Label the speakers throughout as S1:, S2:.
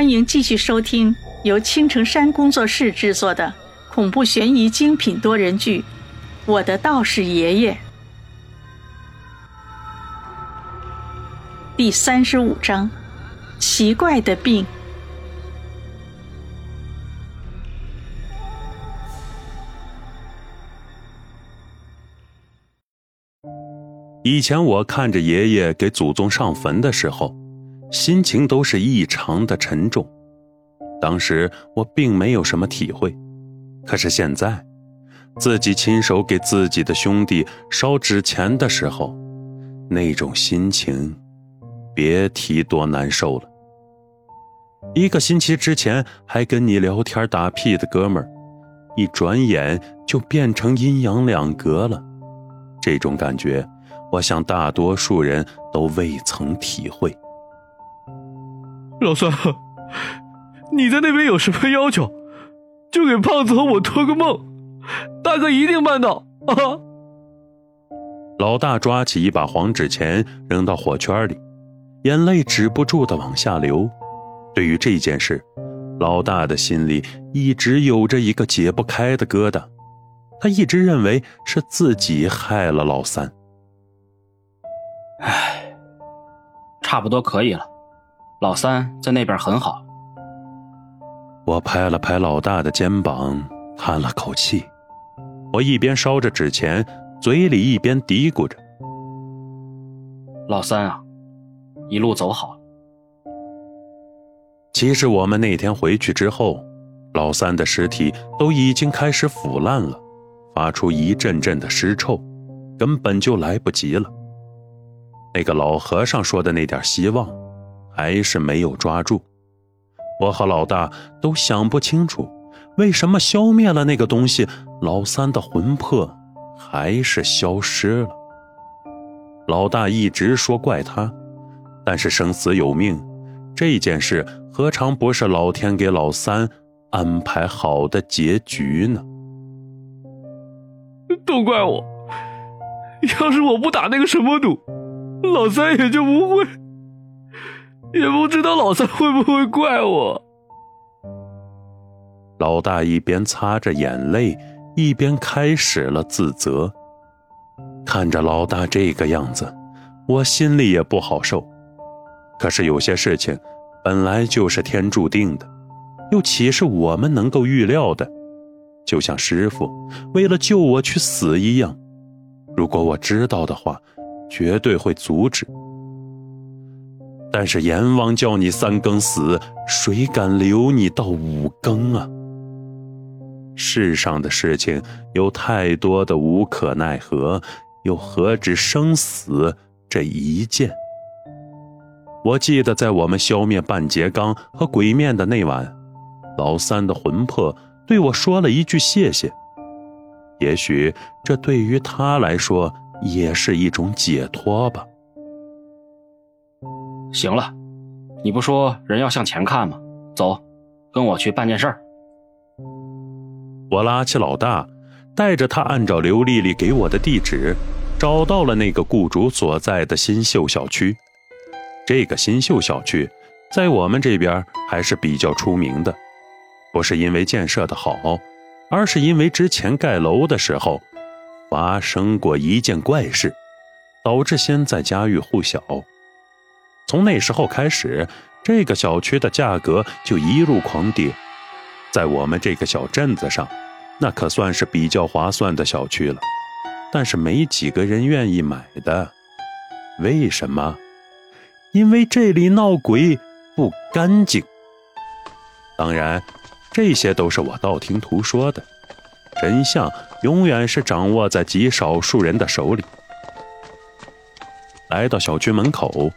S1: 欢迎继续收听由青城山工作室制作的恐怖悬疑精品多人剧《我的道士爷爷》第三十五章：奇怪的病。
S2: 以前我看着爷爷给祖宗上坟的时候，心情都是异常的沉重。当时我并没有什么体会，可是现在，自己亲手给自己的兄弟烧纸钱的时候，那种心情，别提多难受了。一个星期之前还跟你聊天打屁的哥们儿，一转眼就变成阴阳两隔了，这种感觉。我想，大多数人都未曾体会。
S3: 老三，你在那边有什么要求，就给胖子和我托个梦，大哥一定办到啊！
S2: 老大抓起一把黄纸钱扔到火圈里，眼泪止不住的往下流。对于这件事，老大的心里一直有着一个解不开的疙瘩，他一直认为是自己害了老三。
S4: 唉，差不多可以了。老三在那边很好。
S2: 我拍了拍老大的肩膀，叹了口气。我一边烧着纸钱，嘴里一边嘀咕着：“
S4: 老三啊，一路走好。”
S2: 其实我们那天回去之后，老三的尸体都已经开始腐烂了，发出一阵阵的尸臭，根本就来不及了。那个老和尚说的那点希望，还是没有抓住。我和老大都想不清楚，为什么消灭了那个东西，老三的魂魄还是消失了。老大一直说怪他，但是生死有命，这件事何尝不是老天给老三安排好的结局呢？
S3: 都怪我，要是我不打那个什么赌。老三也就不会，也不知道老三会不会怪我。
S2: 老大一边擦着眼泪，一边开始了自责。看着老大这个样子，我心里也不好受。可是有些事情本来就是天注定的，又岂是我们能够预料的？就像师傅为了救我去死一样，如果我知道的话。绝对会阻止，但是阎王叫你三更死，谁敢留你到五更啊？世上的事情有太多的无可奈何，又何止生死这一件？我记得在我们消灭半截缸和鬼面的那晚，老三的魂魄对我说了一句谢谢。也许这对于他来说。也是一种解脱吧。
S4: 行了，你不说人要向前看吗？走，跟我去办件事儿。
S2: 我拉起老大，带着他按照刘丽丽给我的地址，找到了那个雇主所在的新秀小区。这个新秀小区在我们这边还是比较出名的，不是因为建设的好，而是因为之前盖楼的时候。发生过一件怪事，导致现在家喻户晓。从那时候开始，这个小区的价格就一路狂跌。在我们这个小镇子上，那可算是比较划算的小区了。但是没几个人愿意买的，为什么？因为这里闹鬼，不干净。当然，这些都是我道听途说的。真相永远是掌握在极少数人的手里。来到小区门口，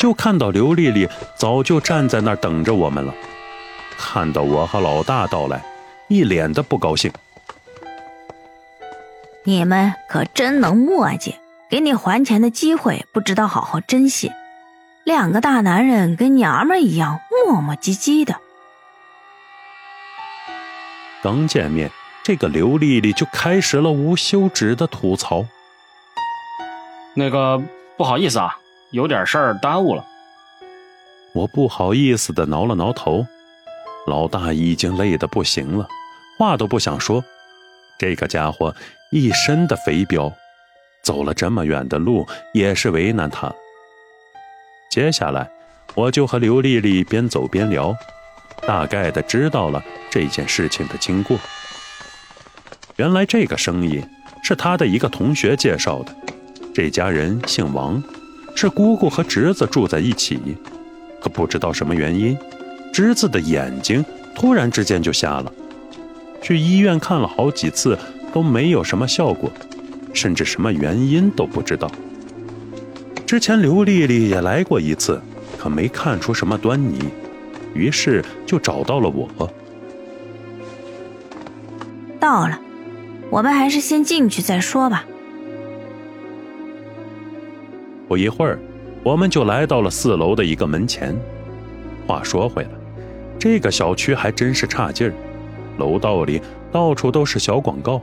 S2: 就看到刘丽丽早就站在那儿等着我们了。看到我和老大到来，一脸的不高兴。
S5: 你们可真能磨叽，给你还钱的机会不知道好好珍惜。两个大男人跟娘们一样磨磨唧唧的。
S2: 刚见面。这个刘丽丽就开始了无休止的吐槽。
S4: 那个不好意思啊，有点事儿耽误了。
S2: 我不好意思的挠了挠头。老大已经累得不行了，话都不想说。这个家伙一身的肥膘，走了这么远的路也是为难他。接下来，我就和刘丽丽边走边聊，大概的知道了这件事情的经过。原来这个生意是他的一个同学介绍的，这家人姓王，是姑姑和侄子住在一起，可不知道什么原因，侄子的眼睛突然之间就瞎了。去医院看了好几次，都没有什么效果，甚至什么原因都不知道。之前刘丽丽也来过一次，可没看出什么端倪，于是就找到了我。
S5: 到了，我们还是先进去再说吧。
S2: 不一会儿，我们就来到了四楼的一个门前。话说回来，这个小区还真是差劲儿。楼道里到处都是小广告，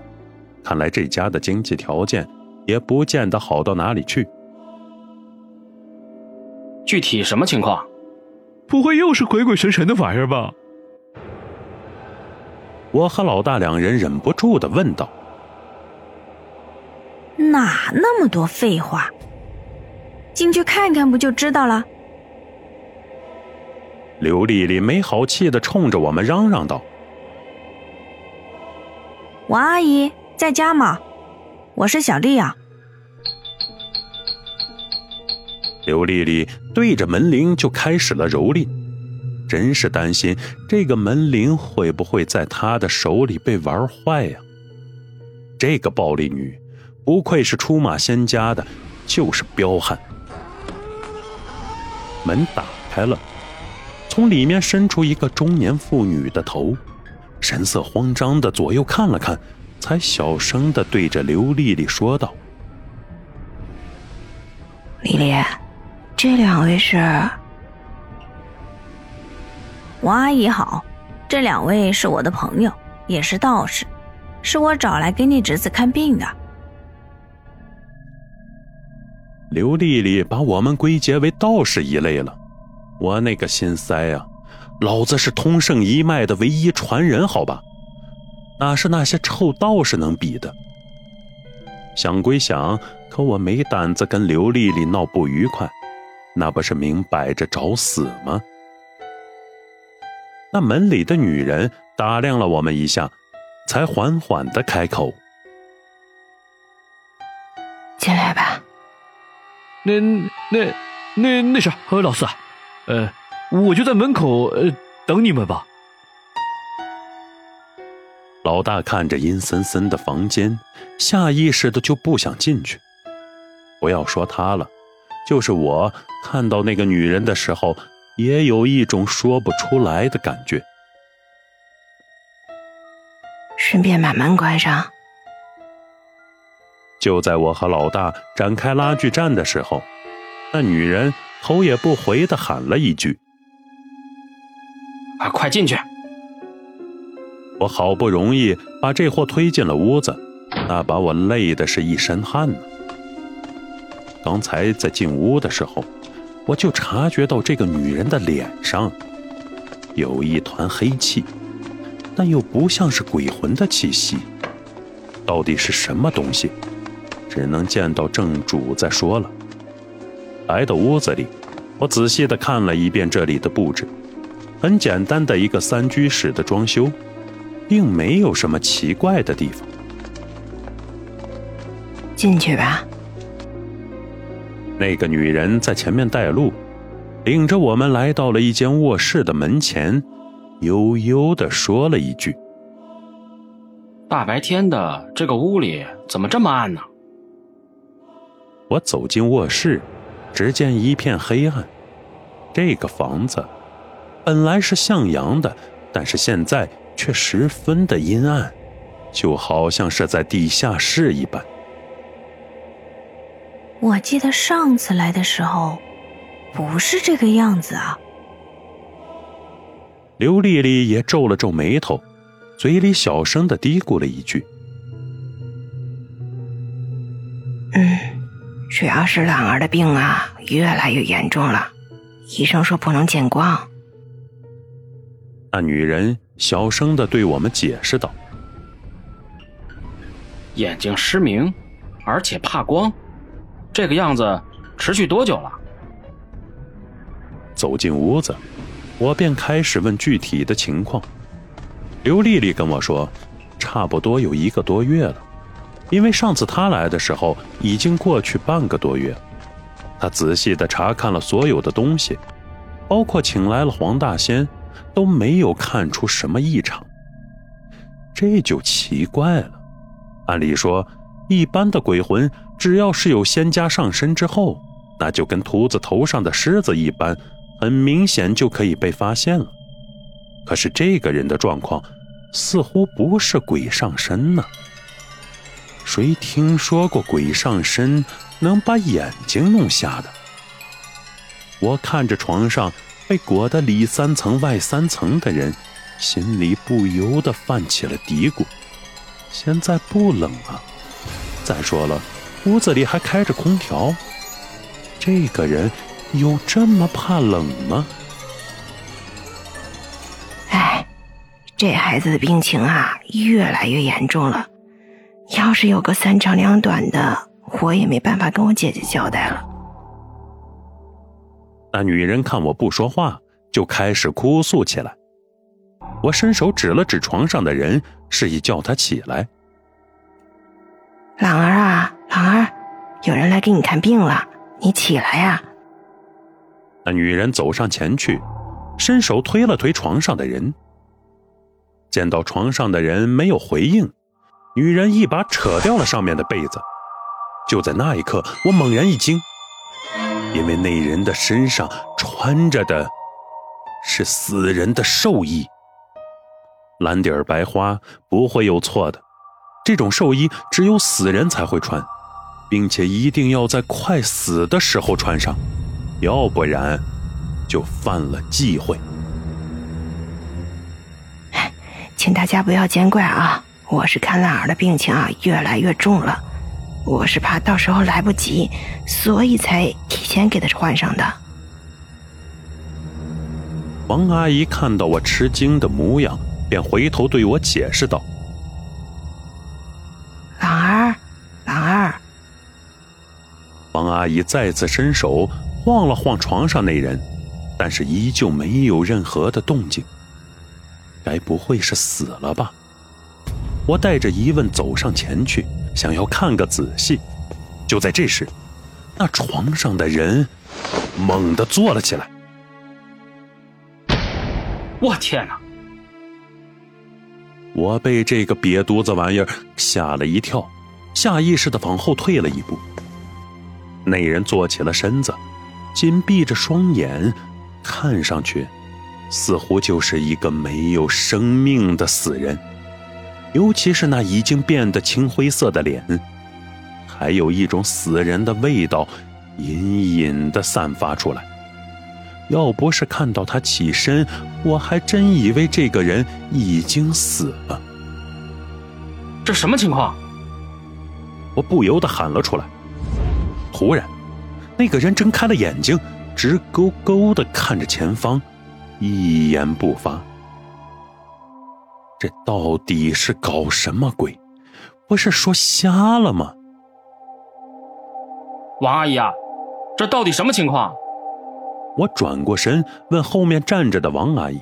S2: 看来这家的经济条件也不见得好到哪里去。
S4: 具体什么情况？
S3: 不会又是鬼鬼神神的玩意儿吧？
S2: 我和老大两人忍不住的问道：“
S5: 哪那么多废话？进去看看不就知道了？”
S2: 刘丽丽没好气的冲着我们嚷嚷道。
S5: 王阿姨在家吗？我是小丽啊。
S2: 刘丽丽对着门铃就开始了蹂躏，真是担心这个门铃会不会在她的手里被玩坏呀？这个暴力女，不愧是出马仙家的，就是彪悍。门打开了，从里面伸出一个中年妇女的头。神色慌张的左右看了看，才小声的对着刘丽丽说道：“
S5: 丽丽，这两位是王阿姨好，这两位是我的朋友，也是道士，是我找来给你侄子看病的。”
S2: 刘丽丽把我们归结为道士一类了，我那个心塞啊！老子是通圣一脉的唯一传人，好吧，哪是那些臭道士能比的？想归想，可我没胆子跟刘丽丽闹不愉快，那不是明摆着找死吗？那门里的女人打量了我们一下，才缓缓的开口：“
S5: 进来吧。”
S3: 那那那那啥，老四，呃。我就在门口呃等你们吧。
S2: 老大看着阴森森的房间，下意识的就不想进去。不要说他了，就是我看到那个女人的时候，也有一种说不出来的感觉。
S5: 顺便把门关上。
S2: 就在我和老大展开拉锯战的时候，那女人头也不回的喊了一句。
S4: 啊！快进去！
S2: 我好不容易把这货推进了屋子，那把我累的是一身汗呢。刚才在进屋的时候，我就察觉到这个女人的脸上有一团黑气，但又不像是鬼魂的气息。到底是什么东西？只能见到正主再说了。来到屋子里，我仔细的看了一遍这里的布置。很简单的一个三居室的装修，并没有什么奇怪的地方。
S5: 进去吧。
S2: 那个女人在前面带路，领着我们来到了一间卧室的门前，悠悠的说了一句：“
S4: 大白天的，这个屋里怎么这么暗呢？”
S2: 我走进卧室，只见一片黑暗。这个房子。本来是向阳的，但是现在却十分的阴暗，就好像是在地下室一般。
S5: 我记得上次来的时候，不是这个样子啊。
S2: 刘丽丽也皱了皱眉头，嘴里小声的嘀咕了一句：“
S6: 嗯，主要是兰儿的病啊，越来越严重了。”医生说不能见光。
S2: 那女人小声的对我们解释道：“
S4: 眼睛失明，而且怕光，这个样子持续多久了？”
S2: 走进屋子，我便开始问具体的情况。刘丽丽跟我说，差不多有一个多月了，因为上次他来的时候已经过去半个多月。他仔细的查看了所有的东西，包括请来了黄大仙。都没有看出什么异常，这就奇怪了。按理说，一般的鬼魂只要是有仙家上身之后，那就跟秃子头上的狮子一般，很明显就可以被发现了。可是这个人的状况，似乎不是鬼上身呢。谁听说过鬼上身能把眼睛弄瞎的？我看着床上。被裹得里三层外三层的人，心里不由得泛起了嘀咕：现在不冷啊！再说了，屋子里还开着空调，这个人有这么怕冷吗？
S6: 哎，这孩子的病情啊，越来越严重了。要是有个三长两短的，我也没办法跟我姐姐交代了。
S2: 那女人看我不说话，就开始哭诉起来。我伸手指了指床上的人，示意叫他起来。
S6: 朗儿啊，朗儿，有人来给你看病了，你起来呀！
S2: 那女人走上前去，伸手推了推床上的人。见到床上的人没有回应，女人一把扯掉了上面的被子。就在那一刻，我猛然一惊。因为那人的身上穿着的是死人的寿衣，蓝底儿白花不会有错的。这种寿衣只有死人才会穿，并且一定要在快死的时候穿上，要不然就犯了忌讳。
S6: 请大家不要见怪啊！我是看兰儿的病情啊越来越重了。我是怕到时候来不及，所以才提前给她换上的。
S2: 王阿姨看到我吃惊的模样，便回头对我解释道：“
S6: 朗儿，朗儿。”
S2: 王阿姨再次伸手晃了晃床上那人，但是依旧没有任何的动静。该不会是死了吧？我带着疑问走上前去。想要看个仔细，就在这时，那床上的人猛地坐了起来。
S4: 我天哪！
S2: 我被这个瘪犊子玩意儿吓了一跳，下意识的往后退了一步。那人坐起了身子，紧闭着双眼，看上去似乎就是一个没有生命的死人。尤其是那已经变得青灰色的脸，还有一种死人的味道，隐隐的散发出来。要不是看到他起身，我还真以为这个人已经死了。
S4: 这什么情况？
S2: 我不由得喊了出来。忽然，那个人睁开了眼睛，直勾勾的看着前方，一言不发。这到底是搞什么鬼？不是说瞎了吗？
S4: 王阿姨啊，这到底什么情况？
S2: 我转过身问后面站着的王阿姨：“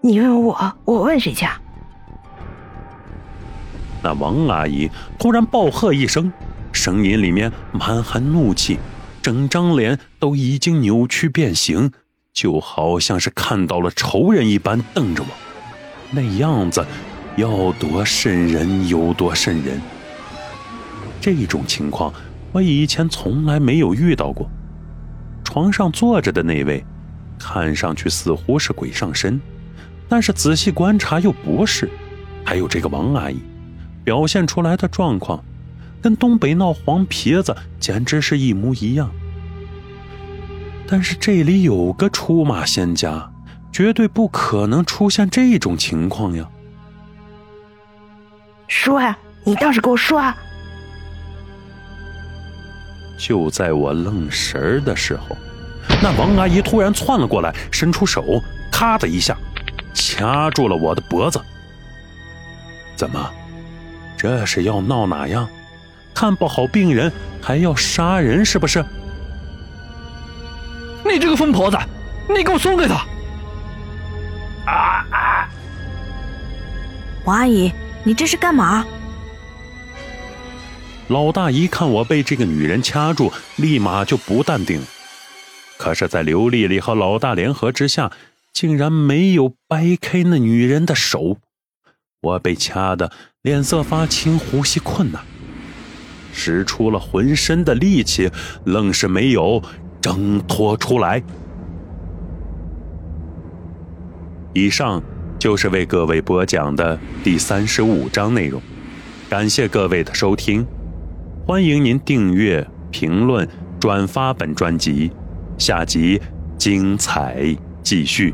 S6: 你问我，我问谁去？”
S2: 那王阿姨突然暴喝一声，声音里面满含怒气，整张脸都已经扭曲变形。就好像是看到了仇人一般瞪着我，那样子要多瘆人有多瘆人。这种情况我以前从来没有遇到过。床上坐着的那位，看上去似乎是鬼上身，但是仔细观察又不是。还有这个王阿姨，表现出来的状况，跟东北闹黄皮子简直是一模一样。但是这里有个出马仙家，绝对不可能出现这种情况呀！
S6: 说呀，你倒是给我说啊！
S2: 就在我愣神儿的时候，那王阿姨突然窜了过来，伸出手，咔的一下，掐住了我的脖子。怎么？这是要闹哪样？看不好病人还要杀人，是不是？
S3: 你这个疯婆子，你给我松开他！
S5: 啊啊！王阿姨，你这是干嘛？
S2: 老大一看我被这个女人掐住，立马就不淡定。可是，在刘丽丽和老大联合之下，竟然没有掰开那女人的手。我被掐得脸色发青，呼吸困难，使出了浑身的力气，愣是没有挣脱出来。以上就是为各位播讲的第三十五章内容，感谢各位的收听。欢迎您订阅、评论、转发本专辑，下集精彩继续。